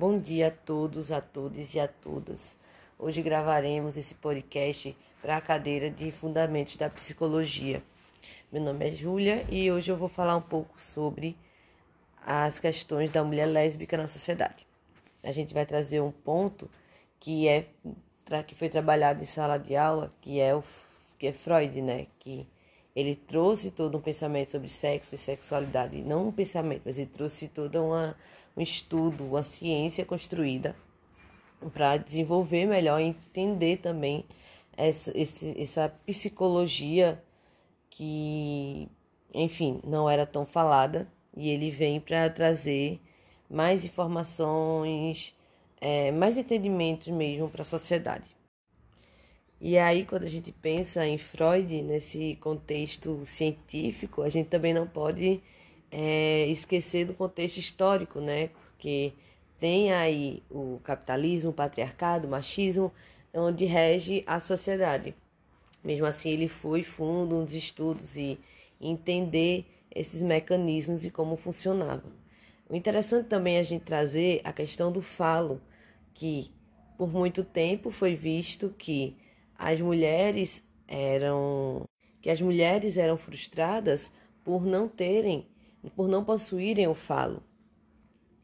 Bom dia a todos, a todas e a todas. Hoje gravaremos esse podcast para a cadeira de Fundamentos da Psicologia. Meu nome é Júlia e hoje eu vou falar um pouco sobre as questões da mulher lésbica na sociedade. A gente vai trazer um ponto que é que foi trabalhado em sala de aula, que é o que é Freud, né? Que ele trouxe todo um pensamento sobre sexo e sexualidade, não um pensamento, mas ele trouxe toda uma um estudo, uma ciência construída para desenvolver melhor, entender também essa, esse, essa psicologia que, enfim, não era tão falada e ele vem para trazer mais informações, é, mais entendimentos mesmo para a sociedade. E aí, quando a gente pensa em Freud, nesse contexto científico, a gente também não pode é, esquecer do contexto histórico, né? Porque tem aí o capitalismo, o patriarcado, o machismo, onde rege a sociedade. Mesmo assim, ele foi fundo nos estudos e entender esses mecanismos e como funcionavam. O interessante também é a gente trazer a questão do falo, que por muito tempo foi visto que as mulheres eram que as mulheres eram frustradas por não terem por não possuírem o falo.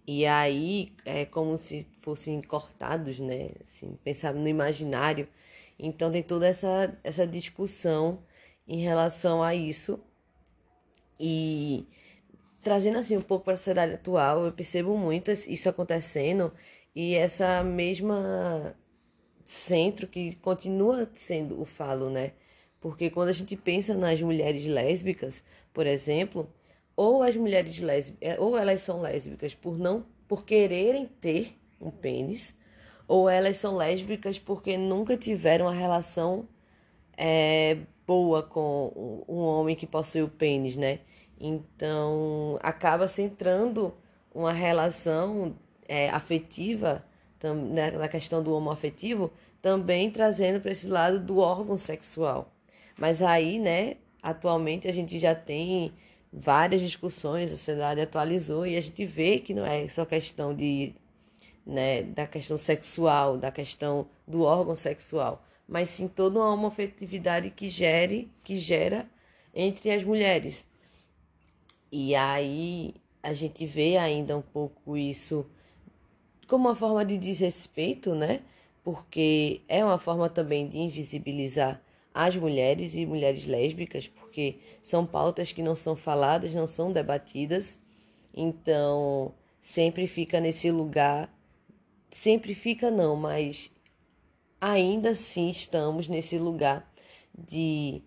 E aí é como se fossem cortados, né? Assim, pensar no imaginário. Então tem toda essa, essa discussão em relação a isso. E trazendo assim um pouco para a sociedade atual, eu percebo muito isso acontecendo e essa mesma centro que continua sendo o falo, né? Porque quando a gente pensa nas mulheres lésbicas, por exemplo, ou as mulheres lésbicas, é, ou elas são lésbicas por não por quererem ter um pênis, ou elas são lésbicas porque nunca tiveram uma relação é, boa com um homem que possui o pênis, né? Então acaba centrando uma relação é, afetiva na questão do homoafetivo, também trazendo para esse lado do órgão sexual. Mas aí, né, atualmente a gente já tem várias discussões, a sociedade atualizou e a gente vê que não é só questão de, né, da questão sexual, da questão do órgão sexual, mas sim toda uma homofetividade que gere, que gera entre as mulheres. E aí a gente vê ainda um pouco isso como uma forma de desrespeito, né? Porque é uma forma também de invisibilizar as mulheres e mulheres lésbicas, porque são pautas que não são faladas, não são debatidas. Então, sempre fica nesse lugar, sempre fica não, mas ainda assim estamos nesse lugar de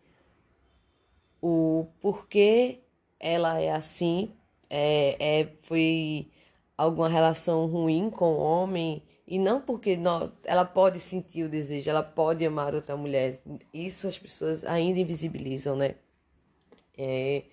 o porquê ela é assim, é, é foi alguma relação ruim com o homem, e não porque não, ela pode sentir o desejo, ela pode amar outra mulher. Isso as pessoas ainda invisibilizam, né? É,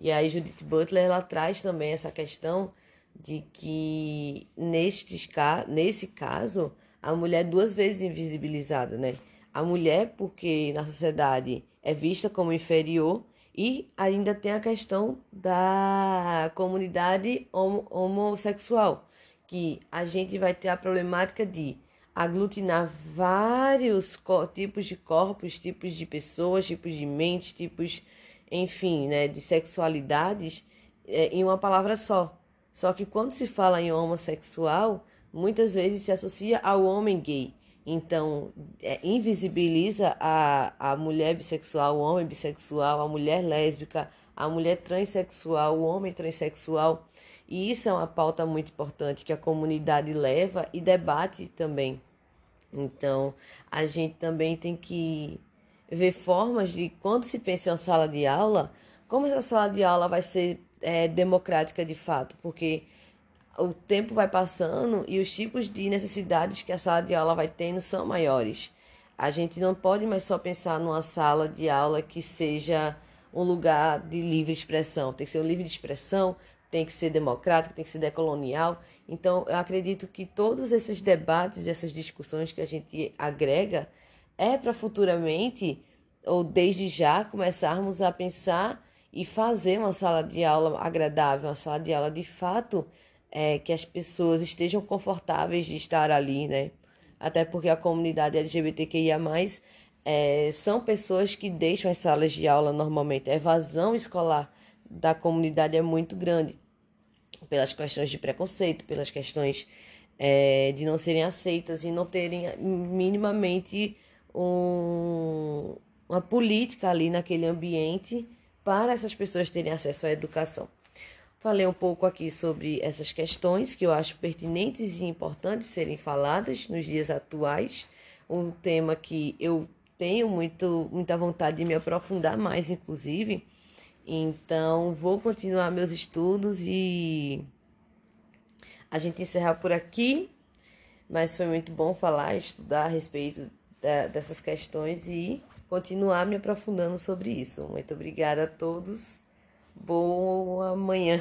e aí Judith Butler ela traz também essa questão de que nestes, nesse caso a mulher é duas vezes invisibilizada, né? A mulher porque na sociedade é vista como inferior e ainda tem a questão da comunidade homossexual que a gente vai ter a problemática de aglutinar vários tipos de corpos, tipos de pessoas, tipos de mentes, tipos, enfim, né, de sexualidades é, em uma palavra só. Só que quando se fala em homossexual, muitas vezes se associa ao homem gay. Então, é, invisibiliza a, a mulher bissexual, o homem bissexual, a mulher lésbica, a mulher transexual, o homem transexual. E isso é uma pauta muito importante que a comunidade leva e debate também. Então, a gente também tem que ver formas de, quando se pensa em uma sala de aula, como essa sala de aula vai ser é, democrática de fato, porque o tempo vai passando e os tipos de necessidades que a sala de aula vai tendo são maiores. A gente não pode mais só pensar numa sala de aula que seja um lugar de livre expressão. Tem que ser um livre de expressão, tem que ser democrático, tem que ser decolonial. Então, eu acredito que todos esses debates, essas discussões que a gente agrega, é para futuramente, ou desde já, começarmos a pensar e fazer uma sala de aula agradável, uma sala de aula de fato é, que as pessoas estejam confortáveis de estar ali, né? Até porque a comunidade LGBTQIA+, é, são pessoas que deixam as salas de aula normalmente. A evasão escolar da comunidade é muito grande, pelas questões de preconceito, pelas questões é, de não serem aceitas e não terem minimamente um, uma política ali naquele ambiente para essas pessoas terem acesso à educação. Falei um pouco aqui sobre essas questões que eu acho pertinentes e importantes serem faladas nos dias atuais, um tema que eu tenho muito, muita vontade de me aprofundar mais, inclusive. Então, vou continuar meus estudos e a gente encerrar por aqui. Mas foi muito bom falar, estudar a respeito da, dessas questões e continuar me aprofundando sobre isso. Muito obrigada a todos. Boa manhã.